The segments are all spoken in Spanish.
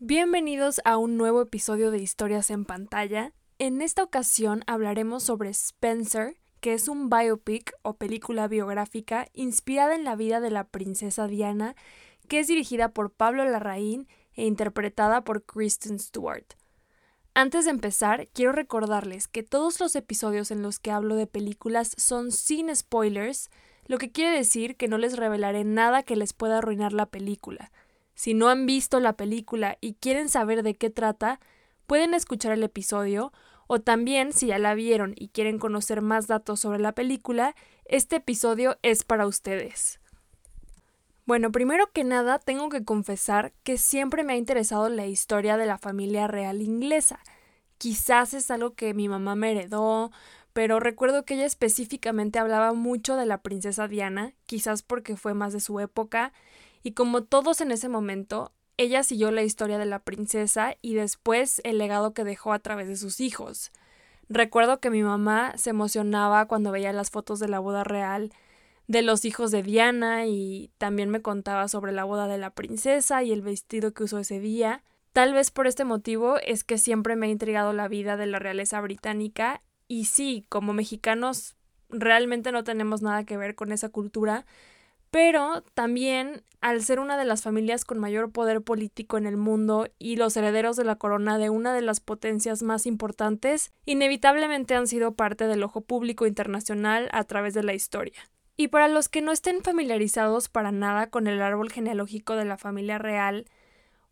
Bienvenidos a un nuevo episodio de Historias en pantalla. En esta ocasión hablaremos sobre Spencer, que es un biopic o película biográfica inspirada en la vida de la princesa Diana, que es dirigida por Pablo Larraín e interpretada por Kristen Stewart. Antes de empezar, quiero recordarles que todos los episodios en los que hablo de películas son sin spoilers, lo que quiere decir que no les revelaré nada que les pueda arruinar la película. Si no han visto la película y quieren saber de qué trata, pueden escuchar el episodio o también si ya la vieron y quieren conocer más datos sobre la película, este episodio es para ustedes. Bueno, primero que nada tengo que confesar que siempre me ha interesado la historia de la familia real inglesa. Quizás es algo que mi mamá me heredó, pero recuerdo que ella específicamente hablaba mucho de la princesa Diana, quizás porque fue más de su época, y como todos en ese momento, ella siguió la historia de la princesa y después el legado que dejó a través de sus hijos. Recuerdo que mi mamá se emocionaba cuando veía las fotos de la boda real de los hijos de Diana y también me contaba sobre la boda de la princesa y el vestido que usó ese día. Tal vez por este motivo es que siempre me ha intrigado la vida de la realeza británica y sí, como mexicanos realmente no tenemos nada que ver con esa cultura, pero también al ser una de las familias con mayor poder político en el mundo y los herederos de la corona de una de las potencias más importantes, inevitablemente han sido parte del ojo público internacional a través de la historia. Y para los que no estén familiarizados para nada con el árbol genealógico de la familia real,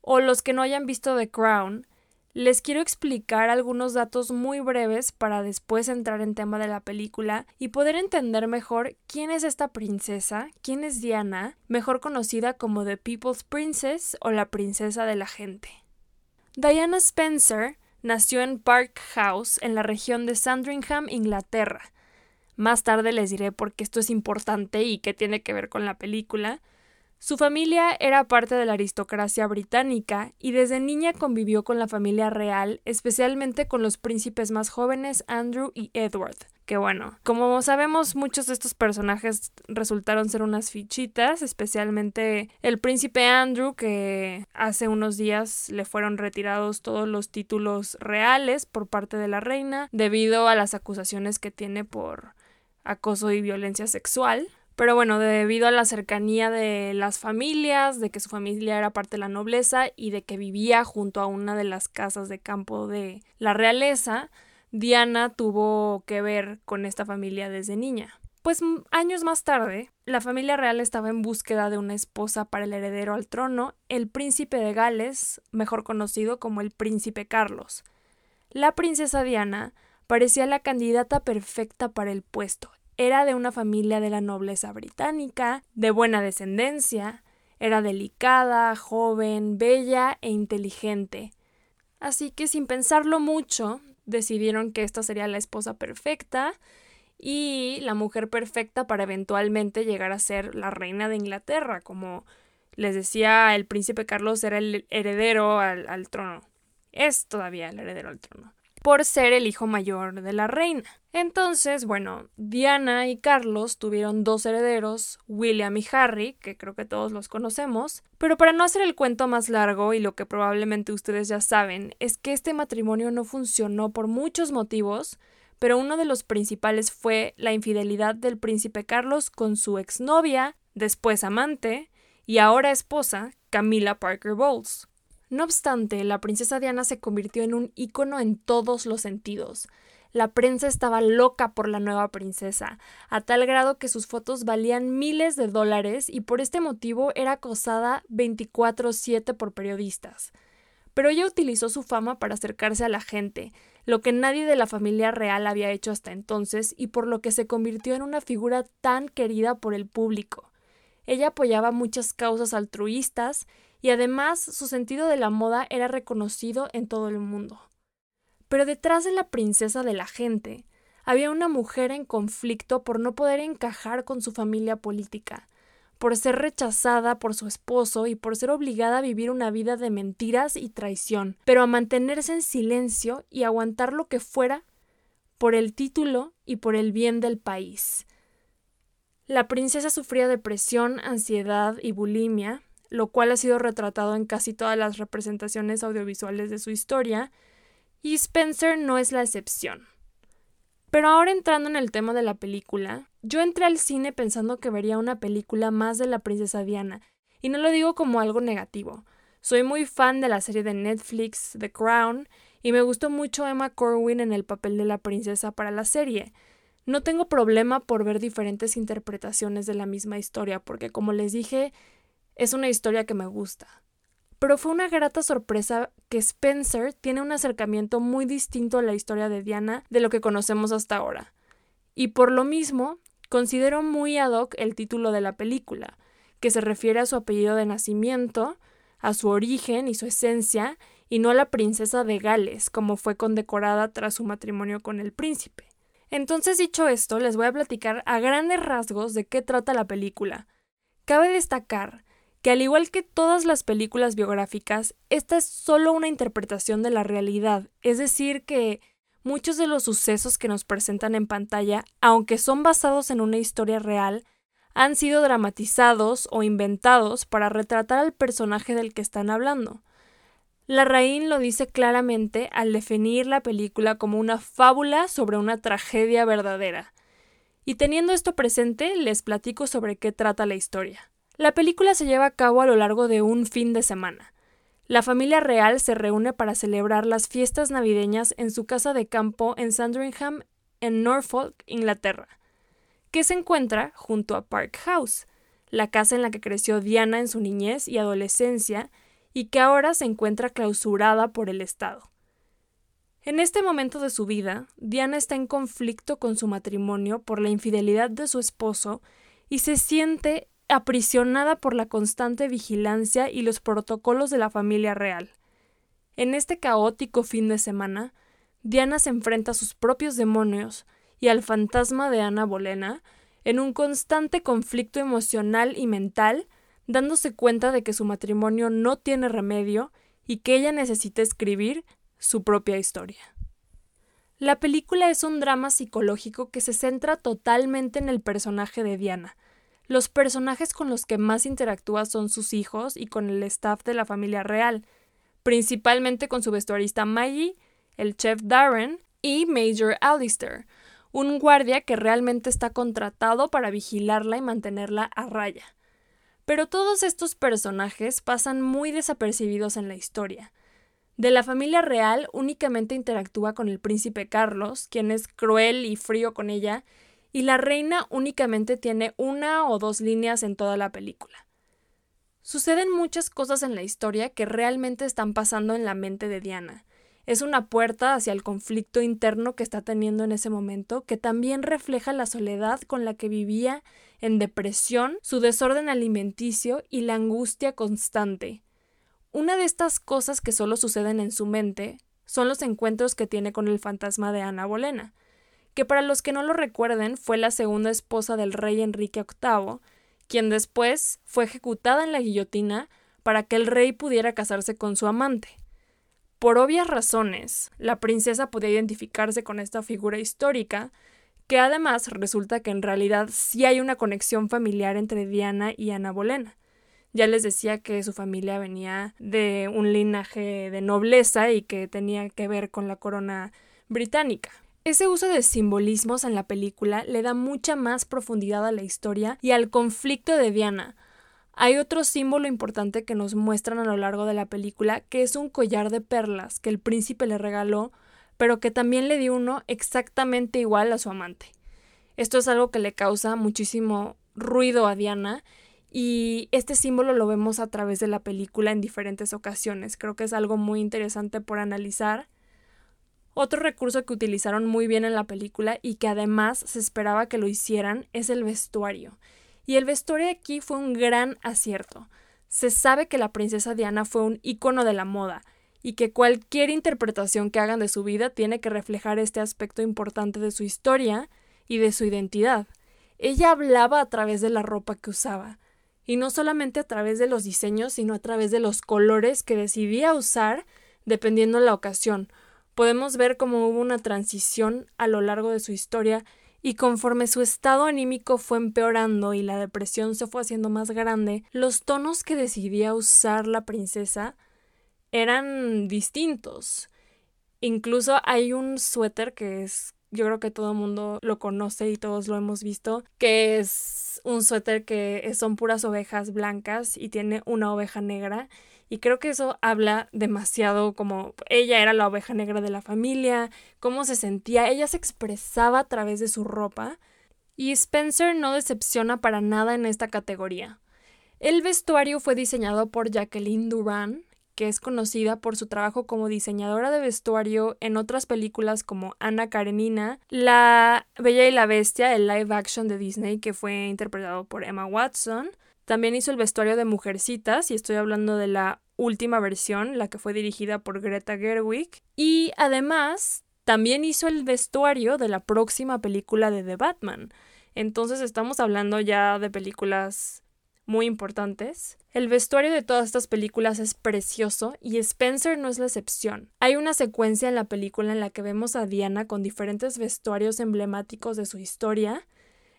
o los que no hayan visto The Crown, les quiero explicar algunos datos muy breves para después entrar en tema de la película y poder entender mejor quién es esta princesa, quién es Diana, mejor conocida como The People's Princess o la princesa de la gente. Diana Spencer nació en Park House, en la región de Sandringham, Inglaterra. Más tarde les diré por qué esto es importante y qué tiene que ver con la película, su familia era parte de la aristocracia británica y desde niña convivió con la familia real, especialmente con los príncipes más jóvenes Andrew y Edward. Que bueno, como sabemos, muchos de estos personajes resultaron ser unas fichitas, especialmente el príncipe Andrew, que hace unos días le fueron retirados todos los títulos reales por parte de la reina, debido a las acusaciones que tiene por acoso y violencia sexual. Pero bueno, debido a la cercanía de las familias, de que su familia era parte de la nobleza y de que vivía junto a una de las casas de campo de la realeza, Diana tuvo que ver con esta familia desde niña. Pues años más tarde, la familia real estaba en búsqueda de una esposa para el heredero al trono, el príncipe de Gales, mejor conocido como el príncipe Carlos. La princesa Diana parecía la candidata perfecta para el puesto, era de una familia de la nobleza británica, de buena descendencia, era delicada, joven, bella e inteligente. Así que sin pensarlo mucho, decidieron que esta sería la esposa perfecta y la mujer perfecta para eventualmente llegar a ser la reina de Inglaterra, como les decía, el príncipe Carlos era el heredero al, al trono. Es todavía el heredero al trono por ser el hijo mayor de la reina. Entonces, bueno, Diana y Carlos tuvieron dos herederos, William y Harry, que creo que todos los conocemos, pero para no hacer el cuento más largo y lo que probablemente ustedes ya saben, es que este matrimonio no funcionó por muchos motivos, pero uno de los principales fue la infidelidad del príncipe Carlos con su exnovia, después amante, y ahora esposa, Camila Parker Bowles. No obstante, la princesa Diana se convirtió en un ícono en todos los sentidos. La prensa estaba loca por la nueva princesa, a tal grado que sus fotos valían miles de dólares y por este motivo era acosada 24/7 por periodistas. Pero ella utilizó su fama para acercarse a la gente, lo que nadie de la familia real había hecho hasta entonces y por lo que se convirtió en una figura tan querida por el público. Ella apoyaba muchas causas altruistas y además su sentido de la moda era reconocido en todo el mundo. Pero detrás de la princesa de la gente había una mujer en conflicto por no poder encajar con su familia política, por ser rechazada por su esposo y por ser obligada a vivir una vida de mentiras y traición, pero a mantenerse en silencio y aguantar lo que fuera por el título y por el bien del país. La princesa sufría depresión, ansiedad y bulimia, lo cual ha sido retratado en casi todas las representaciones audiovisuales de su historia, y Spencer no es la excepción. Pero ahora entrando en el tema de la película, yo entré al cine pensando que vería una película más de la princesa Diana, y no lo digo como algo negativo. Soy muy fan de la serie de Netflix The Crown, y me gustó mucho Emma Corwin en el papel de la princesa para la serie. No tengo problema por ver diferentes interpretaciones de la misma historia, porque como les dije, es una historia que me gusta. Pero fue una grata sorpresa que Spencer tiene un acercamiento muy distinto a la historia de Diana de lo que conocemos hasta ahora. Y por lo mismo, considero muy ad hoc el título de la película, que se refiere a su apellido de nacimiento, a su origen y su esencia, y no a la princesa de Gales, como fue condecorada tras su matrimonio con el príncipe. Entonces, dicho esto, les voy a platicar a grandes rasgos de qué trata la película. Cabe destacar que al igual que todas las películas biográficas, esta es solo una interpretación de la realidad, es decir, que muchos de los sucesos que nos presentan en pantalla, aunque son basados en una historia real, han sido dramatizados o inventados para retratar al personaje del que están hablando. Larraín lo dice claramente al definir la película como una fábula sobre una tragedia verdadera. Y teniendo esto presente, les platico sobre qué trata la historia. La película se lleva a cabo a lo largo de un fin de semana. La familia real se reúne para celebrar las fiestas navideñas en su casa de campo en Sandringham, en Norfolk, Inglaterra, que se encuentra junto a Park House, la casa en la que creció Diana en su niñez y adolescencia y que ahora se encuentra clausurada por el Estado. En este momento de su vida, Diana está en conflicto con su matrimonio por la infidelidad de su esposo y se siente aprisionada por la constante vigilancia y los protocolos de la familia real. En este caótico fin de semana, Diana se enfrenta a sus propios demonios y al fantasma de Ana Bolena en un constante conflicto emocional y mental, dándose cuenta de que su matrimonio no tiene remedio y que ella necesita escribir su propia historia. La película es un drama psicológico que se centra totalmente en el personaje de Diana, los personajes con los que más interactúa son sus hijos y con el staff de la familia real, principalmente con su vestuarista Maggie, el chef Darren y Major Alistair, un guardia que realmente está contratado para vigilarla y mantenerla a raya. Pero todos estos personajes pasan muy desapercibidos en la historia. De la familia real únicamente interactúa con el príncipe Carlos, quien es cruel y frío con ella, y la reina únicamente tiene una o dos líneas en toda la película. Suceden muchas cosas en la historia que realmente están pasando en la mente de Diana. Es una puerta hacia el conflicto interno que está teniendo en ese momento, que también refleja la soledad con la que vivía en depresión, su desorden alimenticio y la angustia constante. Una de estas cosas que solo suceden en su mente son los encuentros que tiene con el fantasma de Ana Bolena que para los que no lo recuerden fue la segunda esposa del rey Enrique VIII, quien después fue ejecutada en la guillotina para que el rey pudiera casarse con su amante. Por obvias razones, la princesa podía identificarse con esta figura histórica, que además resulta que en realidad sí hay una conexión familiar entre Diana y Ana Bolena. Ya les decía que su familia venía de un linaje de nobleza y que tenía que ver con la corona británica. Ese uso de simbolismos en la película le da mucha más profundidad a la historia y al conflicto de Diana. Hay otro símbolo importante que nos muestran a lo largo de la película, que es un collar de perlas que el príncipe le regaló, pero que también le dio uno exactamente igual a su amante. Esto es algo que le causa muchísimo ruido a Diana y este símbolo lo vemos a través de la película en diferentes ocasiones. Creo que es algo muy interesante por analizar otro recurso que utilizaron muy bien en la película y que además se esperaba que lo hicieran es el vestuario. Y el vestuario aquí fue un gran acierto. Se sabe que la princesa Diana fue un icono de la moda y que cualquier interpretación que hagan de su vida tiene que reflejar este aspecto importante de su historia y de su identidad. Ella hablaba a través de la ropa que usaba, y no solamente a través de los diseños, sino a través de los colores que decidía usar dependiendo de la ocasión, podemos ver cómo hubo una transición a lo largo de su historia y conforme su estado anímico fue empeorando y la depresión se fue haciendo más grande, los tonos que decidía usar la princesa eran distintos. Incluso hay un suéter que es, yo creo que todo el mundo lo conoce y todos lo hemos visto, que es un suéter que son puras ovejas blancas y tiene una oveja negra. Y creo que eso habla demasiado como ella era la oveja negra de la familia, cómo se sentía, ella se expresaba a través de su ropa. Y Spencer no decepciona para nada en esta categoría. El vestuario fue diseñado por Jacqueline Duran, que es conocida por su trabajo como diseñadora de vestuario en otras películas como Ana Karenina, La Bella y la Bestia, el live action de Disney que fue interpretado por Emma Watson. También hizo el vestuario de Mujercitas, y estoy hablando de la última versión, la que fue dirigida por Greta Gerwig. Y además, también hizo el vestuario de la próxima película de The Batman. Entonces estamos hablando ya de películas muy importantes. El vestuario de todas estas películas es precioso y Spencer no es la excepción. Hay una secuencia en la película en la que vemos a Diana con diferentes vestuarios emblemáticos de su historia.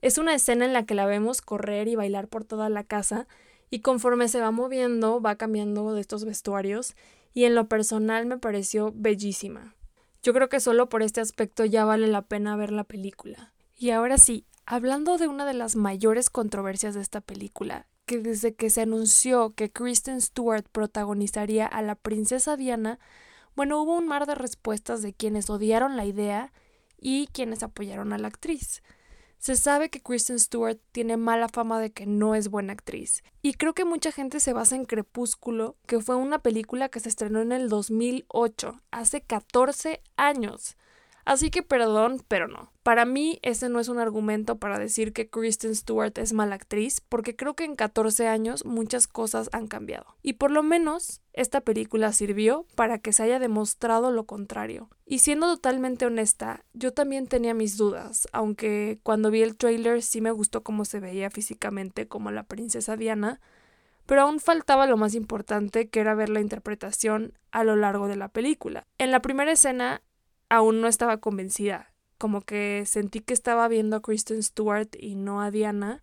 Es una escena en la que la vemos correr y bailar por toda la casa y conforme se va moviendo va cambiando de estos vestuarios y en lo personal me pareció bellísima. Yo creo que solo por este aspecto ya vale la pena ver la película. Y ahora sí, Hablando de una de las mayores controversias de esta película, que desde que se anunció que Kristen Stewart protagonizaría a la princesa Diana, bueno, hubo un mar de respuestas de quienes odiaron la idea y quienes apoyaron a la actriz. Se sabe que Kristen Stewart tiene mala fama de que no es buena actriz, y creo que mucha gente se basa en Crepúsculo, que fue una película que se estrenó en el 2008, hace 14 años. Así que perdón, pero no. Para mí ese no es un argumento para decir que Kristen Stewart es mala actriz, porque creo que en 14 años muchas cosas han cambiado. Y por lo menos esta película sirvió para que se haya demostrado lo contrario. Y siendo totalmente honesta, yo también tenía mis dudas, aunque cuando vi el trailer sí me gustó cómo se veía físicamente como la princesa Diana, pero aún faltaba lo más importante que era ver la interpretación a lo largo de la película. En la primera escena aún no estaba convencida. Como que sentí que estaba viendo a Kristen Stewart y no a Diana.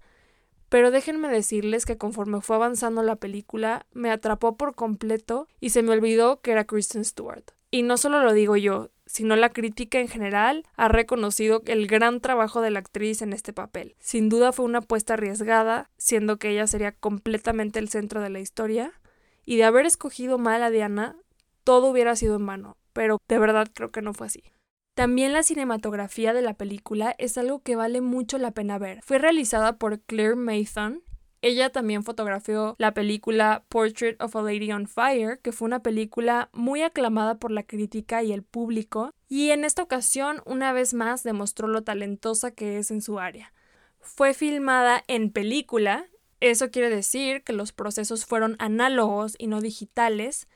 Pero déjenme decirles que conforme fue avanzando la película, me atrapó por completo y se me olvidó que era Kristen Stewart. Y no solo lo digo yo, sino la crítica en general ha reconocido el gran trabajo de la actriz en este papel. Sin duda fue una apuesta arriesgada, siendo que ella sería completamente el centro de la historia, y de haber escogido mal a Diana, todo hubiera sido en vano pero de verdad creo que no fue así. También la cinematografía de la película es algo que vale mucho la pena ver. Fue realizada por Claire Mathon. Ella también fotografió la película Portrait of a Lady on Fire, que fue una película muy aclamada por la crítica y el público, y en esta ocasión una vez más demostró lo talentosa que es en su área. Fue filmada en película, eso quiere decir que los procesos fueron análogos y no digitales,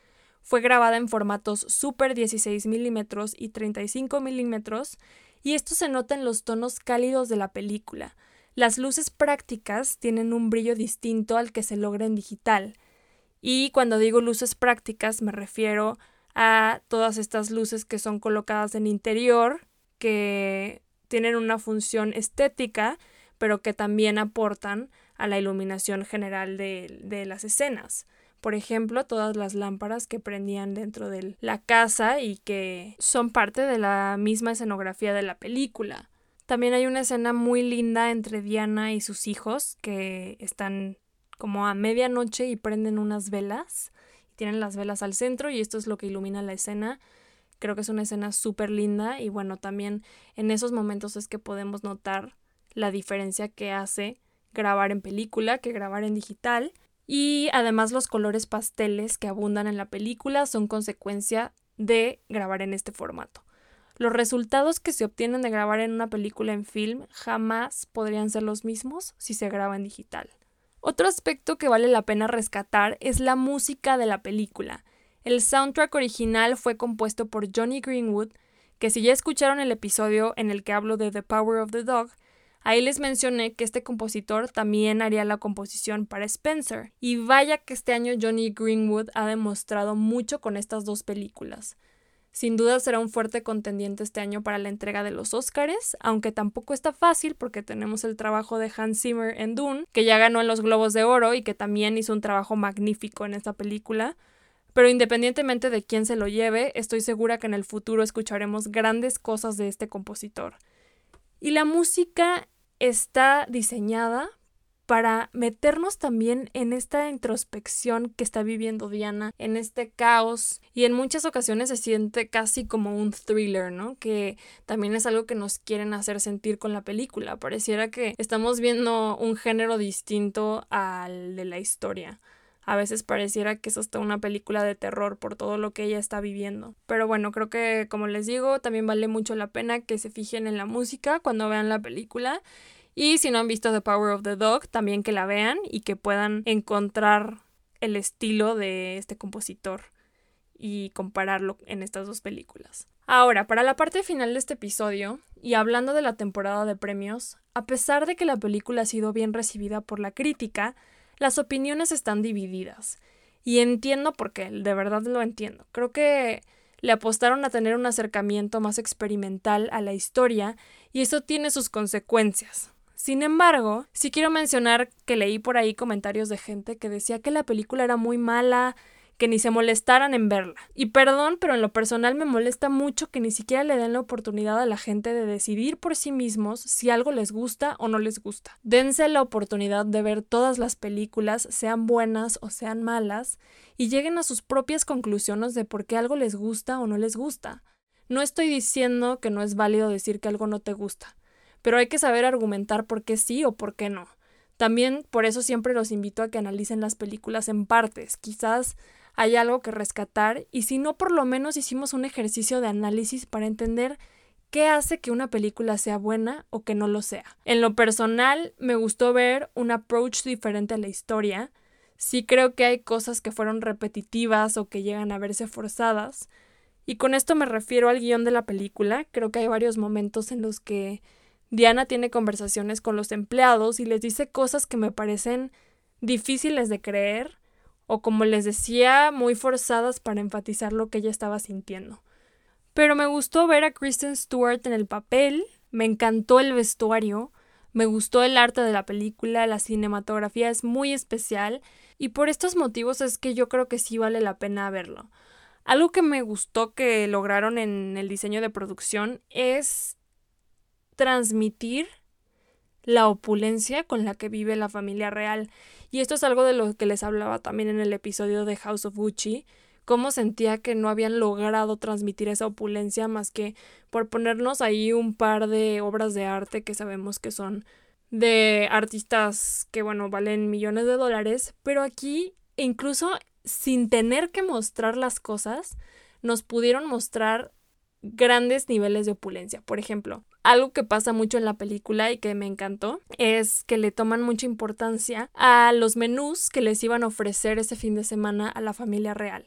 fue grabada en formatos Super 16 milímetros y 35 milímetros, y esto se nota en los tonos cálidos de la película. Las luces prácticas tienen un brillo distinto al que se logra en digital. Y cuando digo luces prácticas me refiero a todas estas luces que son colocadas en interior, que tienen una función estética, pero que también aportan a la iluminación general de, de las escenas. Por ejemplo, todas las lámparas que prendían dentro de la casa y que son parte de la misma escenografía de la película. También hay una escena muy linda entre Diana y sus hijos que están como a medianoche y prenden unas velas. Tienen las velas al centro y esto es lo que ilumina la escena. Creo que es una escena súper linda y bueno, también en esos momentos es que podemos notar la diferencia que hace grabar en película que grabar en digital y además los colores pasteles que abundan en la película son consecuencia de grabar en este formato. Los resultados que se obtienen de grabar en una película en film jamás podrían ser los mismos si se graba en digital. Otro aspecto que vale la pena rescatar es la música de la película. El soundtrack original fue compuesto por Johnny Greenwood, que si ya escucharon el episodio en el que hablo de The Power of the Dog, Ahí les mencioné que este compositor también haría la composición para Spencer. Y vaya que este año Johnny Greenwood ha demostrado mucho con estas dos películas. Sin duda será un fuerte contendiente este año para la entrega de los Oscars, aunque tampoco está fácil porque tenemos el trabajo de Hans Zimmer en Dune, que ya ganó en los Globos de Oro y que también hizo un trabajo magnífico en esta película. Pero independientemente de quién se lo lleve, estoy segura que en el futuro escucharemos grandes cosas de este compositor. Y la música está diseñada para meternos también en esta introspección que está viviendo Diana, en este caos y en muchas ocasiones se siente casi como un thriller, ¿no? Que también es algo que nos quieren hacer sentir con la película. Pareciera que estamos viendo un género distinto al de la historia. A veces pareciera que es hasta una película de terror por todo lo que ella está viviendo. Pero bueno, creo que como les digo, también vale mucho la pena que se fijen en la música cuando vean la película y si no han visto The Power of the Dog, también que la vean y que puedan encontrar el estilo de este compositor y compararlo en estas dos películas. Ahora, para la parte final de este episodio, y hablando de la temporada de premios, a pesar de que la película ha sido bien recibida por la crítica, las opiniones están divididas. Y entiendo por qué, de verdad lo entiendo. Creo que le apostaron a tener un acercamiento más experimental a la historia y eso tiene sus consecuencias. Sin embargo, sí quiero mencionar que leí por ahí comentarios de gente que decía que la película era muy mala, que ni se molestaran en verla. Y perdón, pero en lo personal me molesta mucho que ni siquiera le den la oportunidad a la gente de decidir por sí mismos si algo les gusta o no les gusta. Dense la oportunidad de ver todas las películas, sean buenas o sean malas, y lleguen a sus propias conclusiones de por qué algo les gusta o no les gusta. No estoy diciendo que no es válido decir que algo no te gusta pero hay que saber argumentar por qué sí o por qué no. También por eso siempre los invito a que analicen las películas en partes. Quizás hay algo que rescatar y si no, por lo menos hicimos un ejercicio de análisis para entender qué hace que una película sea buena o que no lo sea. En lo personal, me gustó ver un approach diferente a la historia. Sí creo que hay cosas que fueron repetitivas o que llegan a verse forzadas. Y con esto me refiero al guion de la película. Creo que hay varios momentos en los que Diana tiene conversaciones con los empleados y les dice cosas que me parecen difíciles de creer o como les decía, muy forzadas para enfatizar lo que ella estaba sintiendo. Pero me gustó ver a Kristen Stewart en el papel, me encantó el vestuario, me gustó el arte de la película, la cinematografía es muy especial y por estos motivos es que yo creo que sí vale la pena verlo. Algo que me gustó que lograron en el diseño de producción es transmitir la opulencia con la que vive la familia real. Y esto es algo de lo que les hablaba también en el episodio de House of Gucci, cómo sentía que no habían logrado transmitir esa opulencia más que por ponernos ahí un par de obras de arte que sabemos que son de artistas que bueno valen millones de dólares, pero aquí incluso sin tener que mostrar las cosas, nos pudieron mostrar grandes niveles de opulencia. Por ejemplo, algo que pasa mucho en la película y que me encantó es que le toman mucha importancia a los menús que les iban a ofrecer ese fin de semana a la familia real.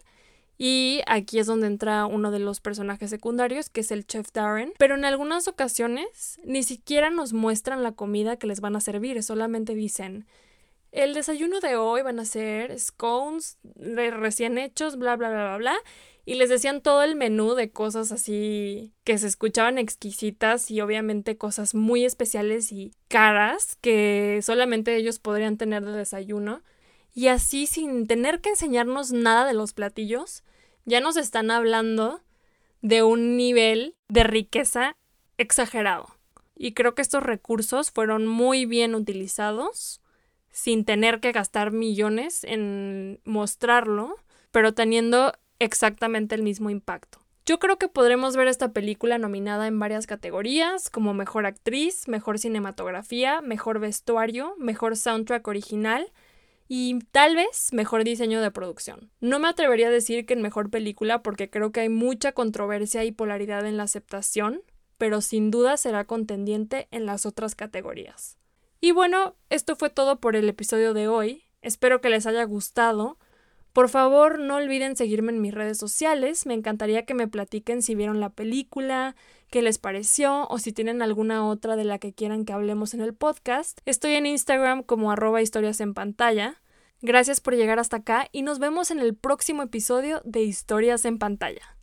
Y aquí es donde entra uno de los personajes secundarios, que es el chef Darren. Pero en algunas ocasiones ni siquiera nos muestran la comida que les van a servir, solamente dicen, el desayuno de hoy van a ser scones recién hechos, bla, bla, bla, bla, bla y les decían todo el menú de cosas así que se escuchaban exquisitas y obviamente cosas muy especiales y caras que solamente ellos podrían tener de desayuno. Y así sin tener que enseñarnos nada de los platillos, ya nos están hablando de un nivel de riqueza exagerado. Y creo que estos recursos fueron muy bien utilizados sin tener que gastar millones en mostrarlo, pero teniendo exactamente el mismo impacto. Yo creo que podremos ver esta película nominada en varias categorías, como mejor actriz, mejor cinematografía, mejor vestuario, mejor soundtrack original y tal vez mejor diseño de producción. No me atrevería a decir que en mejor película porque creo que hay mucha controversia y polaridad en la aceptación, pero sin duda será contendiente en las otras categorías. Y bueno, esto fue todo por el episodio de hoy. Espero que les haya gustado. Por favor, no olviden seguirme en mis redes sociales. Me encantaría que me platiquen si vieron la película, qué les pareció o si tienen alguna otra de la que quieran que hablemos en el podcast. Estoy en Instagram como arroba historias en pantalla. Gracias por llegar hasta acá y nos vemos en el próximo episodio de Historias en pantalla.